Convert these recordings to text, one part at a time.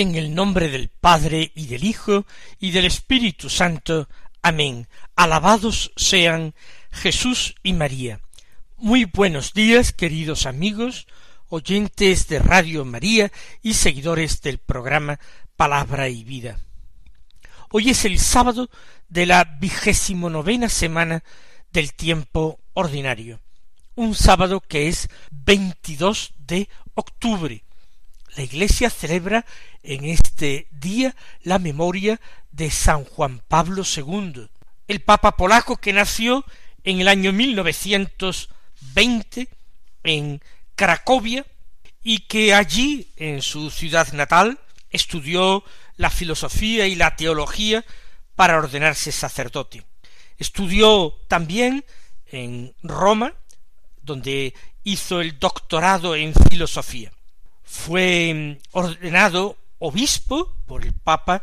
En el nombre del Padre y del Hijo y del Espíritu Santo. Amén. Alabados sean Jesús y María. Muy buenos días, queridos amigos, oyentes de Radio María y seguidores del programa Palabra y Vida. Hoy es el sábado de la vigésimo novena semana del tiempo ordinario, un sábado que es 22 de octubre, la Iglesia celebra en este día la memoria de San Juan Pablo II, el Papa polaco que nació en el año 1920 en Cracovia y que allí, en su ciudad natal, estudió la filosofía y la teología para ordenarse sacerdote. Estudió también en Roma, donde hizo el doctorado en filosofía fue ordenado obispo por el Papa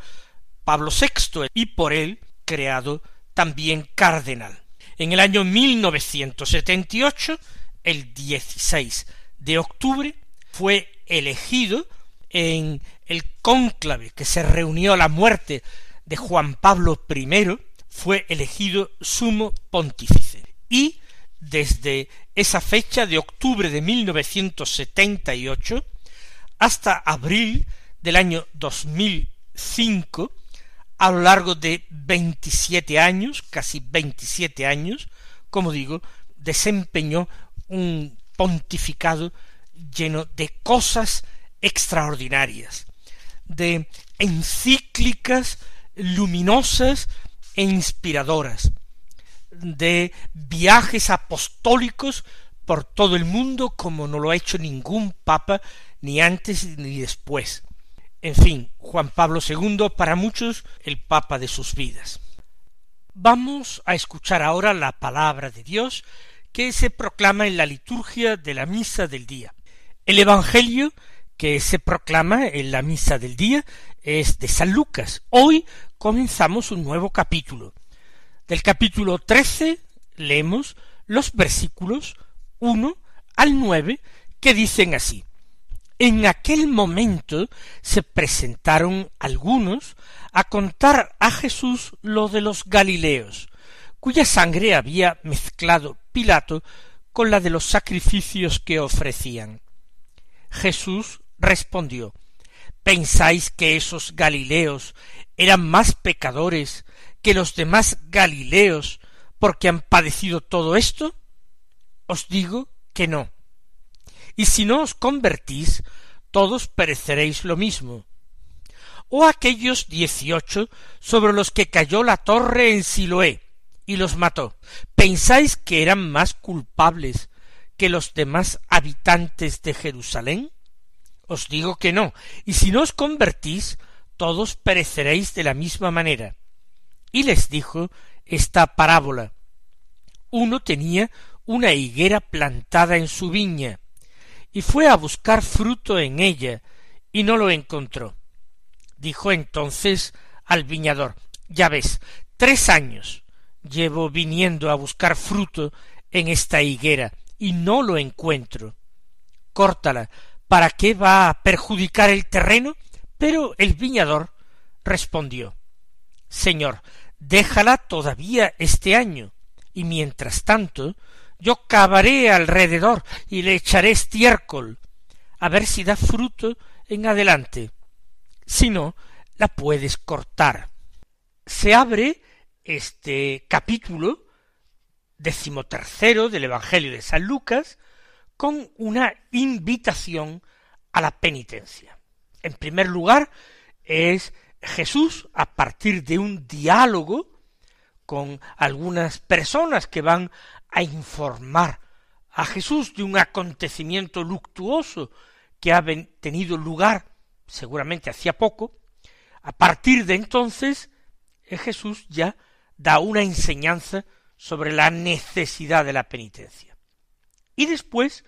Pablo VI y por él creado también cardenal. En el año 1978, el 16 de octubre, fue elegido en el cónclave que se reunió a la muerte de Juan Pablo I, fue elegido sumo pontífice. Y desde esa fecha de octubre de 1978, hasta abril del año 2005, a lo largo de veintisiete años, casi veintisiete años, como digo, desempeñó un pontificado lleno de cosas extraordinarias, de encíclicas luminosas e inspiradoras, de viajes apostólicos por todo el mundo como no lo ha hecho ningún papa ni antes ni después. En fin, Juan Pablo II para muchos el papa de sus vidas. Vamos a escuchar ahora la palabra de Dios que se proclama en la liturgia de la misa del día. El Evangelio que se proclama en la misa del día es de San Lucas. Hoy comenzamos un nuevo capítulo. Del capítulo trece leemos los versículos uno al nueve que dicen así en aquel momento se presentaron algunos a contar a Jesús lo de los Galileos, cuya sangre había mezclado Pilato con la de los sacrificios que ofrecían. Jesús respondió ¿Pensáis que esos Galileos eran más pecadores que los demás Galileos porque han padecido todo esto? Os digo que no y si no os convertís, todos pereceréis lo mismo. O aquellos dieciocho sobre los que cayó la torre en Siloé y los mató, ¿pensáis que eran más culpables que los demás habitantes de Jerusalén? Os digo que no, y si no os convertís, todos pereceréis de la misma manera. Y les dijo esta parábola. Uno tenía una higuera plantada en su viña, y fue a buscar fruto en ella, y no lo encontró. Dijo entonces al viñador Ya ves, tres años llevo viniendo a buscar fruto en esta higuera, y no lo encuentro. Córtala, ¿para qué va a perjudicar el terreno? Pero el viñador respondió Señor, déjala todavía este año, y mientras tanto yo cavaré alrededor y le echaré estiércol, a ver si da fruto en adelante. Si no, la puedes cortar. Se abre este capítulo decimotercero del Evangelio de San Lucas con una invitación a la penitencia. En primer lugar, es Jesús a partir de un diálogo con algunas personas que van a informar a Jesús de un acontecimiento luctuoso que ha tenido lugar seguramente hacía poco, a partir de entonces eh, Jesús ya da una enseñanza sobre la necesidad de la penitencia. Y después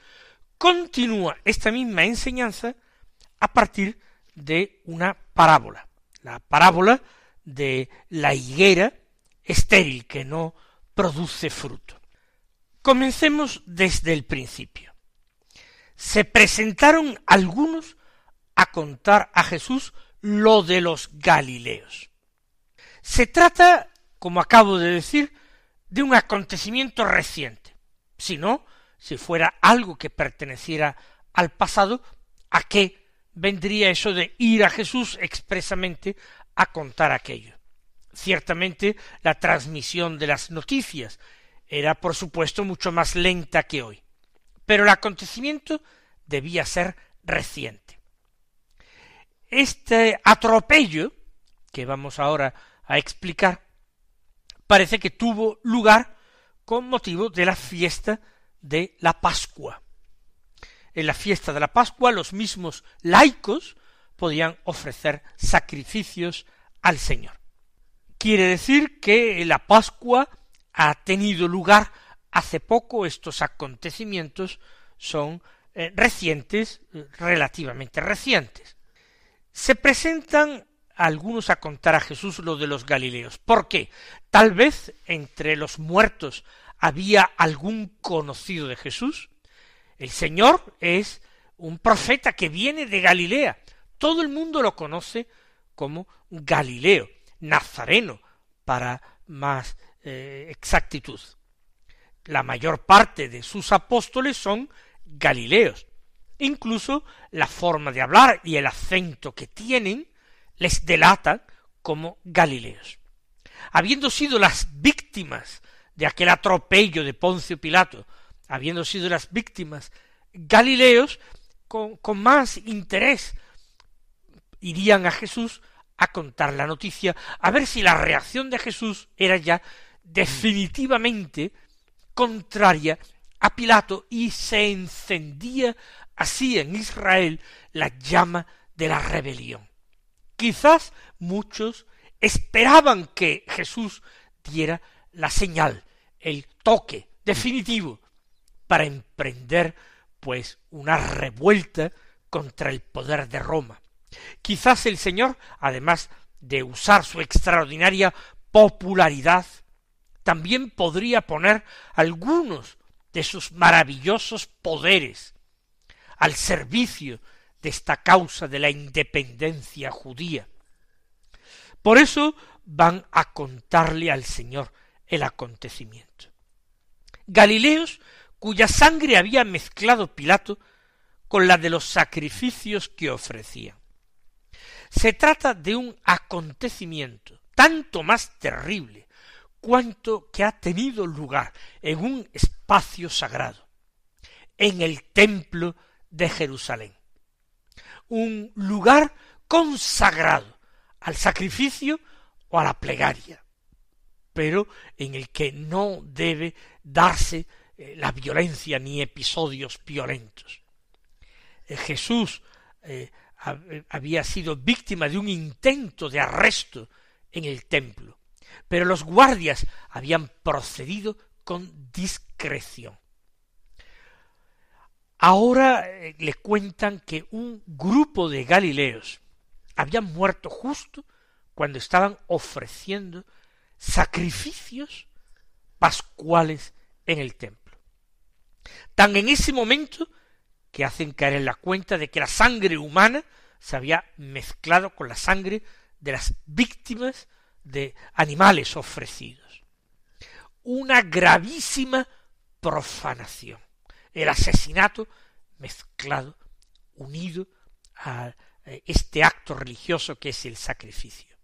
continúa esta misma enseñanza a partir de una parábola, la parábola de la higuera estéril que no produce fruto. Comencemos desde el principio. Se presentaron algunos a contar a Jesús lo de los Galileos. Se trata, como acabo de decir, de un acontecimiento reciente. Si no, si fuera algo que perteneciera al pasado, ¿a qué vendría eso de ir a Jesús expresamente a contar aquello? Ciertamente la transmisión de las noticias era por supuesto mucho más lenta que hoy, pero el acontecimiento debía ser reciente. Este atropello, que vamos ahora a explicar, parece que tuvo lugar con motivo de la fiesta de la Pascua. En la fiesta de la Pascua los mismos laicos podían ofrecer sacrificios al Señor. Quiere decir que la Pascua ha tenido lugar hace poco, estos acontecimientos son eh, recientes, relativamente recientes. Se presentan algunos a contar a Jesús lo de los Galileos. ¿Por qué? Tal vez entre los muertos había algún conocido de Jesús. El Señor es un profeta que viene de Galilea. Todo el mundo lo conoce como Galileo, Nazareno, para más eh, exactitud. La mayor parte de sus apóstoles son galileos. Incluso la forma de hablar y el acento que tienen les delatan como galileos. Habiendo sido las víctimas de aquel atropello de Poncio Pilato, habiendo sido las víctimas galileos, con, con más interés irían a Jesús a contar la noticia, a ver si la reacción de Jesús era ya definitivamente contraria a Pilato y se encendía así en Israel la llama de la rebelión. Quizás muchos esperaban que Jesús diera la señal, el toque definitivo para emprender pues una revuelta contra el poder de Roma. Quizás el Señor, además de usar su extraordinaria popularidad también podría poner algunos de sus maravillosos poderes al servicio de esta causa de la independencia judía. Por eso van a contarle al Señor el acontecimiento. Galileos cuya sangre había mezclado Pilato con la de los sacrificios que ofrecía. Se trata de un acontecimiento tanto más terrible cuanto que ha tenido lugar en un espacio sagrado, en el templo de Jerusalén, un lugar consagrado al sacrificio o a la plegaria, pero en el que no debe darse eh, la violencia ni episodios violentos. Eh, Jesús eh, había sido víctima de un intento de arresto en el templo, pero los guardias habían procedido con discreción. Ahora eh, le cuentan que un grupo de Galileos habían muerto justo cuando estaban ofreciendo sacrificios pascuales en el templo. Tan en ese momento que hacen caer en la cuenta de que la sangre humana se había mezclado con la sangre de las víctimas de animales ofrecidos. Una gravísima profanación. El asesinato mezclado, unido a eh, este acto religioso que es el sacrificio.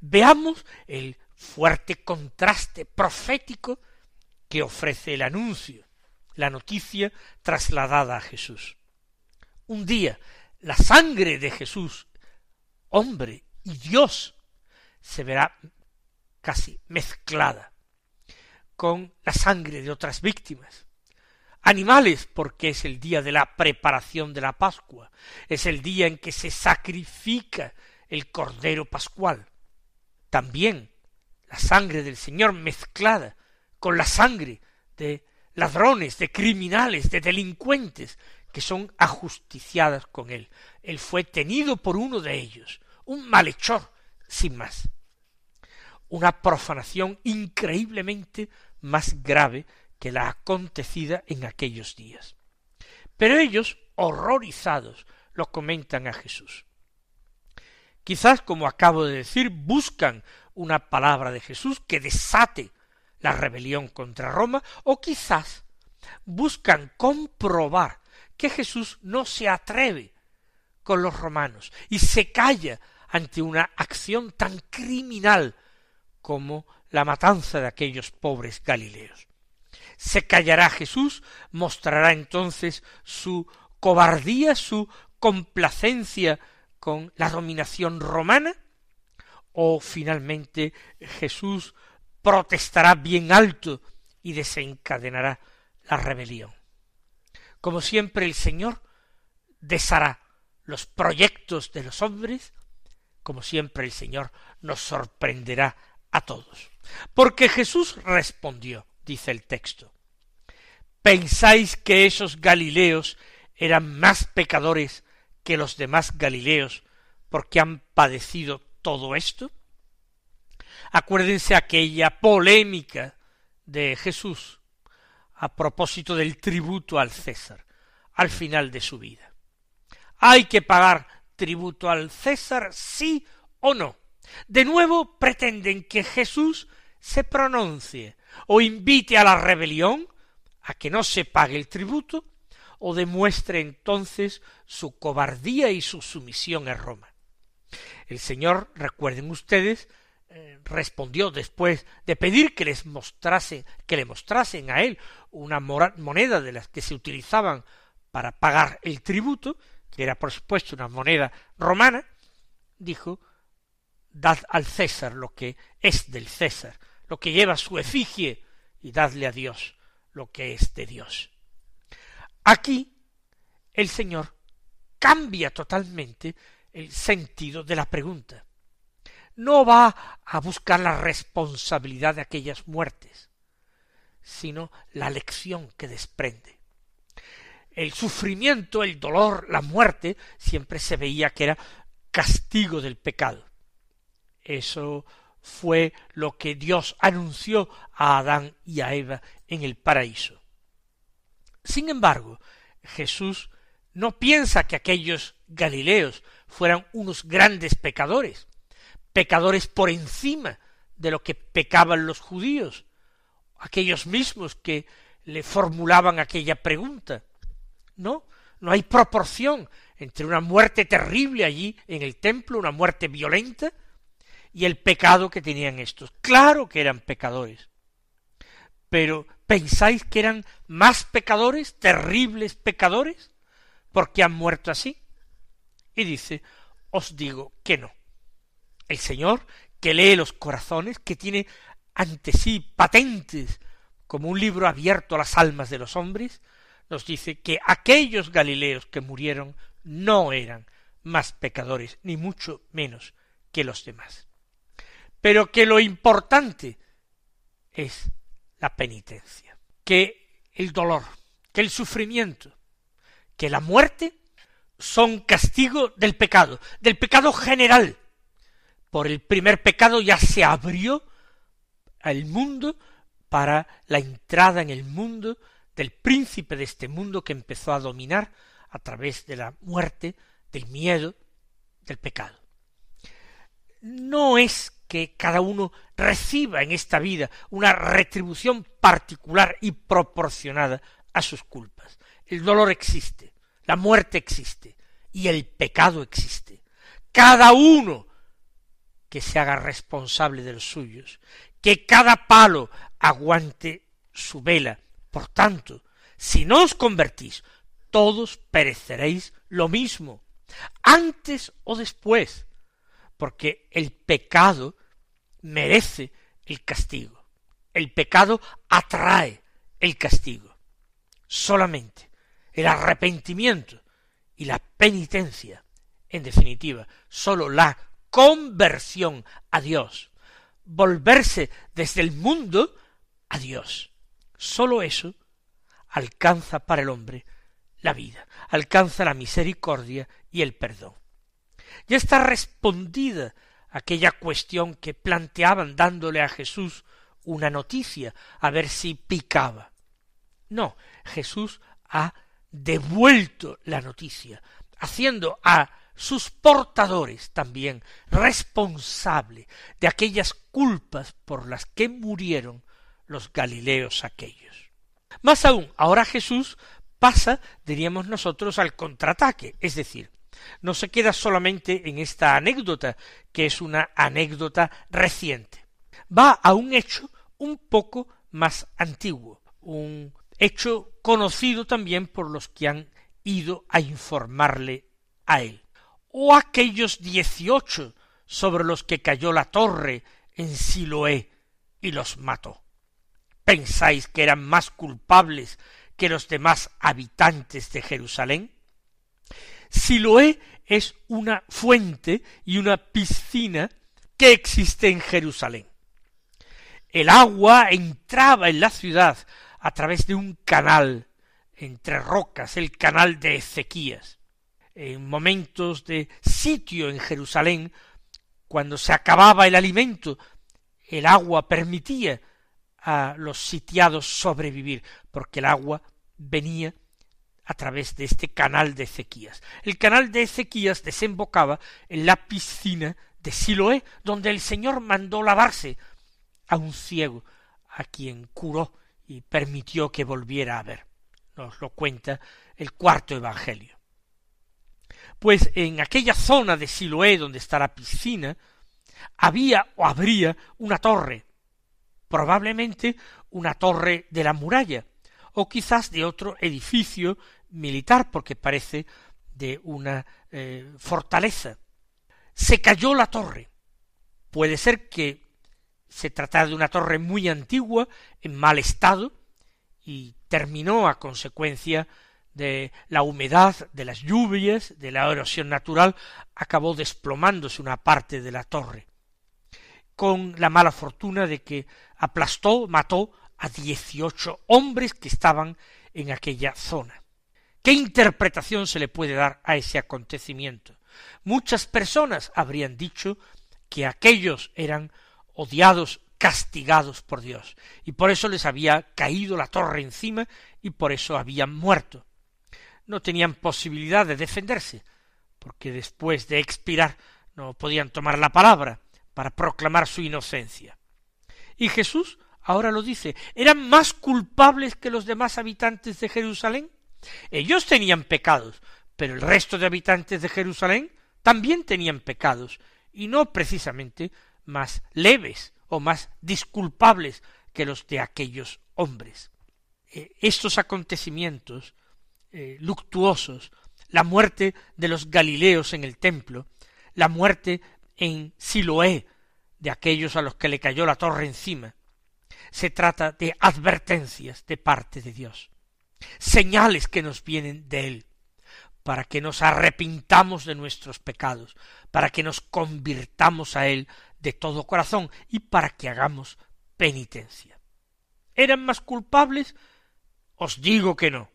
Veamos el fuerte contraste profético que ofrece el anuncio, la noticia trasladada a Jesús. Un día la sangre de Jesús, hombre y Dios, se verá casi mezclada con la sangre de otras víctimas. Animales, porque es el día de la preparación de la Pascua, es el día en que se sacrifica el Cordero Pascual. También la sangre del Señor mezclada con la sangre de ladrones, de criminales, de delincuentes, que son ajusticiadas con él. Él fue tenido por uno de ellos, un malhechor, sin más. Una profanación increíblemente más grave que la acontecida en aquellos días. Pero ellos, horrorizados, lo comentan a Jesús. Quizás, como acabo de decir, buscan una palabra de Jesús que desate la rebelión contra Roma, o quizás buscan comprobar que Jesús no se atreve con los romanos y se calla ante una acción tan criminal como la matanza de aquellos pobres galileos. Se callará Jesús, mostrará entonces su cobardía, su complacencia con la dominación romana, o finalmente Jesús protestará bien alto y desencadenará la rebelión. Como siempre el Señor deshará los proyectos de los hombres, como siempre el Señor nos sorprenderá a todos. Porque Jesús respondió, dice el texto, ¿pensáis que esos Galileos eran más pecadores que los demás Galileos porque han padecido todo esto? Acuérdense aquella polémica de Jesús a propósito del tributo al César al final de su vida. ¿Hay que pagar tributo al César, sí o no? De nuevo pretenden que Jesús se pronuncie o invite a la rebelión, a que no se pague el tributo, o demuestre entonces su cobardía y su sumisión a Roma. El Señor, recuerden ustedes, eh, respondió después de pedir que les mostrase, que le mostrasen a él una moneda de las que se utilizaban para pagar el tributo, que era por supuesto una moneda romana, dijo dad al César lo que es del César, lo que lleva su efigie, y dadle a Dios lo que es de Dios. Aquí el Señor cambia totalmente el sentido de la pregunta. No va a buscar la responsabilidad de aquellas muertes, sino la lección que desprende. El sufrimiento, el dolor, la muerte, siempre se veía que era castigo del pecado. Eso fue lo que Dios anunció a Adán y a Eva en el paraíso. Sin embargo, Jesús no piensa que aquellos Galileos fueran unos grandes pecadores, pecadores por encima de lo que pecaban los judíos, aquellos mismos que le formulaban aquella pregunta. No, no hay proporción entre una muerte terrible allí en el templo, una muerte violenta, y el pecado que tenían estos. Claro que eran pecadores. Pero ¿pensáis que eran más pecadores, terribles pecadores, porque han muerto así? Y dice, os digo que no. El Señor, que lee los corazones, que tiene ante sí patentes como un libro abierto a las almas de los hombres, nos dice que aquellos Galileos que murieron no eran más pecadores, ni mucho menos que los demás. Pero que lo importante es la penitencia, que el dolor, que el sufrimiento, que la muerte son castigo del pecado, del pecado general. Por el primer pecado ya se abrió el mundo para la entrada en el mundo del príncipe de este mundo que empezó a dominar a través de la muerte, del miedo, del pecado. No es que cada uno reciba en esta vida una retribución particular y proporcionada a sus culpas. El dolor existe, la muerte existe y el pecado existe. Cada uno que se haga responsable de los suyos, que cada palo aguante su vela. Por tanto, si no os convertís, todos pereceréis lo mismo. antes o después, porque el pecado merece el castigo. El pecado atrae el castigo. Solamente el arrepentimiento y la penitencia, en definitiva, sólo la conversión a Dios, volverse desde el mundo a Dios. Sólo eso alcanza para el hombre la vida, alcanza la misericordia y el perdón. Ya está respondida aquella cuestión que planteaban dándole a Jesús una noticia, a ver si picaba. No, Jesús ha devuelto la noticia, haciendo a sus portadores también responsable de aquellas culpas por las que murieron los Galileos aquellos. Más aún, ahora Jesús pasa, diríamos nosotros, al contraataque, es decir, no se queda solamente en esta anécdota, que es una anécdota reciente. Va a un hecho un poco más antiguo, un hecho conocido también por los que han ido a informarle a él. O aquellos dieciocho sobre los que cayó la torre en Siloé y los mató. ¿Pensáis que eran más culpables que los demás habitantes de Jerusalén? Siloé es una fuente y una piscina que existe en Jerusalén. El agua entraba en la ciudad a través de un canal entre rocas, el canal de Ezequías. En momentos de sitio en Jerusalén, cuando se acababa el alimento, el agua permitía a los sitiados sobrevivir, porque el agua venía a través de este canal de Ezequías. El canal de Ezequías desembocaba en la piscina de Siloé, donde el Señor mandó lavarse a un ciego, a quien curó y permitió que volviera a ver. Nos lo cuenta el cuarto Evangelio. Pues en aquella zona de Siloé donde está la piscina, había o habría una torre, probablemente una torre de la muralla, o quizás de otro edificio militar, porque parece de una eh, fortaleza. Se cayó la torre. Puede ser que se tratara de una torre muy antigua, en mal estado, y terminó a consecuencia de la humedad, de las lluvias, de la erosión natural, acabó desplomándose una parte de la torre, con la mala fortuna de que aplastó, mató a dieciocho hombres que estaban en aquella zona. ¿Qué interpretación se le puede dar a ese acontecimiento? Muchas personas habrían dicho que aquellos eran odiados, castigados por Dios, y por eso les había caído la torre encima y por eso habían muerto. No tenían posibilidad de defenderse, porque después de expirar no podían tomar la palabra para proclamar su inocencia. Y Jesús ahora lo dice, eran más culpables que los demás habitantes de Jerusalén. Ellos tenían pecados, pero el resto de habitantes de Jerusalén también tenían pecados, y no precisamente más leves o más disculpables que los de aquellos hombres. Eh, estos acontecimientos eh, luctuosos, la muerte de los Galileos en el templo, la muerte en Siloé de aquellos a los que le cayó la torre encima, se trata de advertencias de parte de Dios señales que nos vienen de Él, para que nos arrepintamos de nuestros pecados, para que nos convirtamos a Él de todo corazón y para que hagamos penitencia. ¿Eran más culpables? Os digo que no,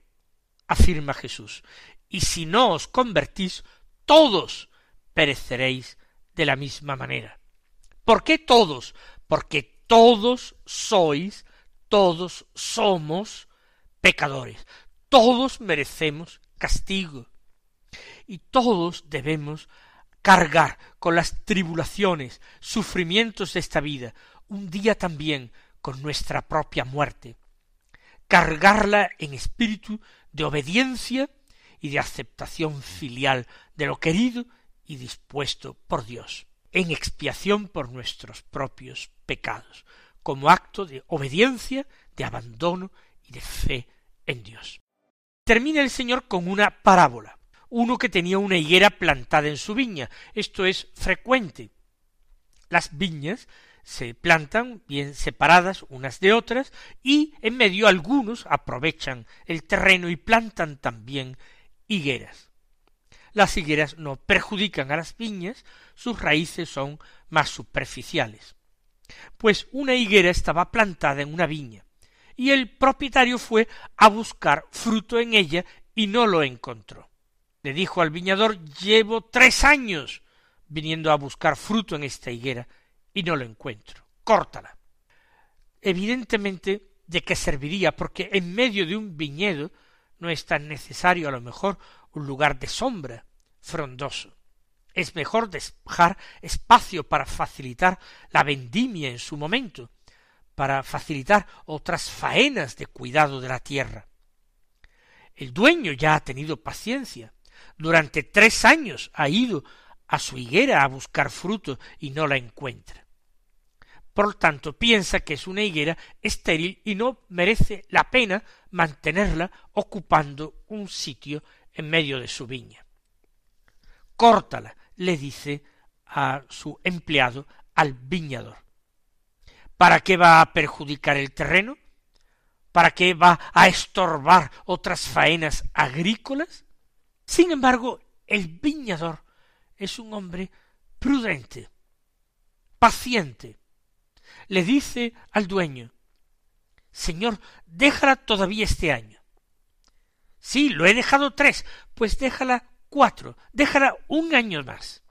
afirma Jesús, y si no os convertís, todos pereceréis de la misma manera. ¿Por qué todos? Porque todos sois, todos somos pecadores. Todos merecemos castigo. Y todos debemos cargar con las tribulaciones, sufrimientos de esta vida, un día también con nuestra propia muerte. Cargarla en espíritu de obediencia y de aceptación filial de lo querido y dispuesto por Dios, en expiación por nuestros propios pecados, como acto de obediencia, de abandono de fe en Dios. Termina el Señor con una parábola, uno que tenía una higuera plantada en su viña. Esto es frecuente. Las viñas se plantan bien separadas unas de otras y en medio algunos aprovechan el terreno y plantan también higueras. Las higueras no perjudican a las viñas, sus raíces son más superficiales. Pues una higuera estaba plantada en una viña, y el propietario fue a buscar fruto en ella y no lo encontró. Le dijo al viñador llevo tres años viniendo a buscar fruto en esta higuera y no lo encuentro. Córtala. Evidentemente, ¿de qué serviría? Porque en medio de un viñedo no es tan necesario a lo mejor un lugar de sombra frondoso. Es mejor dejar espacio para facilitar la vendimia en su momento, para facilitar otras faenas de cuidado de la tierra. El dueño ya ha tenido paciencia. Durante tres años ha ido a su higuera a buscar fruto y no la encuentra. Por tanto, piensa que es una higuera estéril y no merece la pena mantenerla ocupando un sitio en medio de su viña. Córtala, le dice a su empleado, al viñador. ¿Para qué va a perjudicar el terreno? ¿Para qué va a estorbar otras faenas agrícolas? Sin embargo, el viñador es un hombre prudente, paciente. Le dice al dueño, Señor, déjala todavía este año. Sí, lo he dejado tres, pues déjala cuatro, déjala un año más.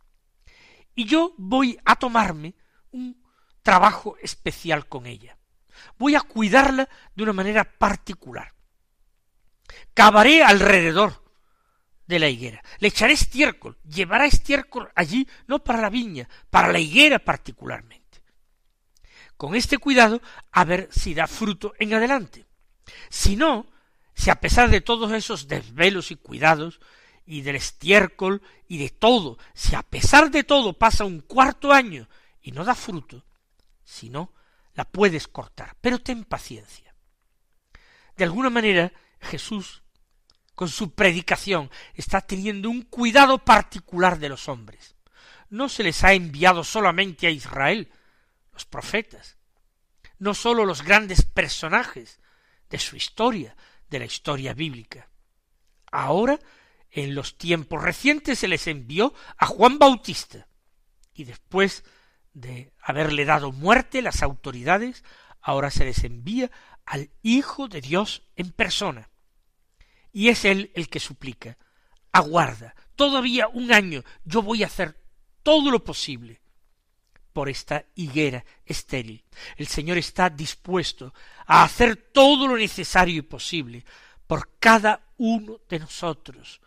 Y yo voy a tomarme un trabajo especial con ella. Voy a cuidarla de una manera particular. Cavaré alrededor de la higuera. Le echaré estiércol, llevará estiércol allí, no para la viña, para la higuera particularmente. Con este cuidado, a ver si da fruto en adelante. Si no, si a pesar de todos esos desvelos y cuidados, y del estiércol y de todo, si a pesar de todo pasa un cuarto año y no da fruto, si no, la puedes cortar, pero ten paciencia. De alguna manera, Jesús con su predicación está teniendo un cuidado particular de los hombres. No se les ha enviado solamente a Israel, los profetas, no sólo los grandes personajes de su historia, de la historia bíblica. Ahora, en los tiempos recientes, se les envió a Juan Bautista, y después de haberle dado muerte las autoridades, ahora se les envía al Hijo de Dios en persona, y es Él el que suplica, aguarda, todavía un año, yo voy a hacer todo lo posible por esta higuera estéril. El Señor está dispuesto a hacer todo lo necesario y posible por cada uno de nosotros,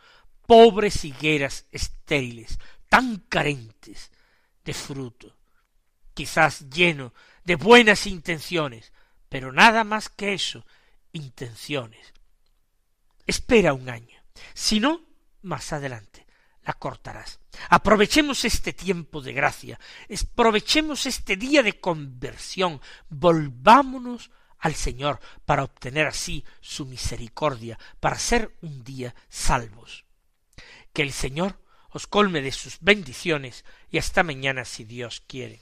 pobres higueras estériles, tan carentes de fruto, quizás lleno de buenas intenciones, pero nada más que eso, intenciones, Espera un año. Si no, más adelante la cortarás. Aprovechemos este tiempo de gracia, aprovechemos este día de conversión, volvámonos al Señor para obtener así su misericordia, para ser un día salvos. Que el Señor os colme de sus bendiciones y hasta mañana si Dios quiere.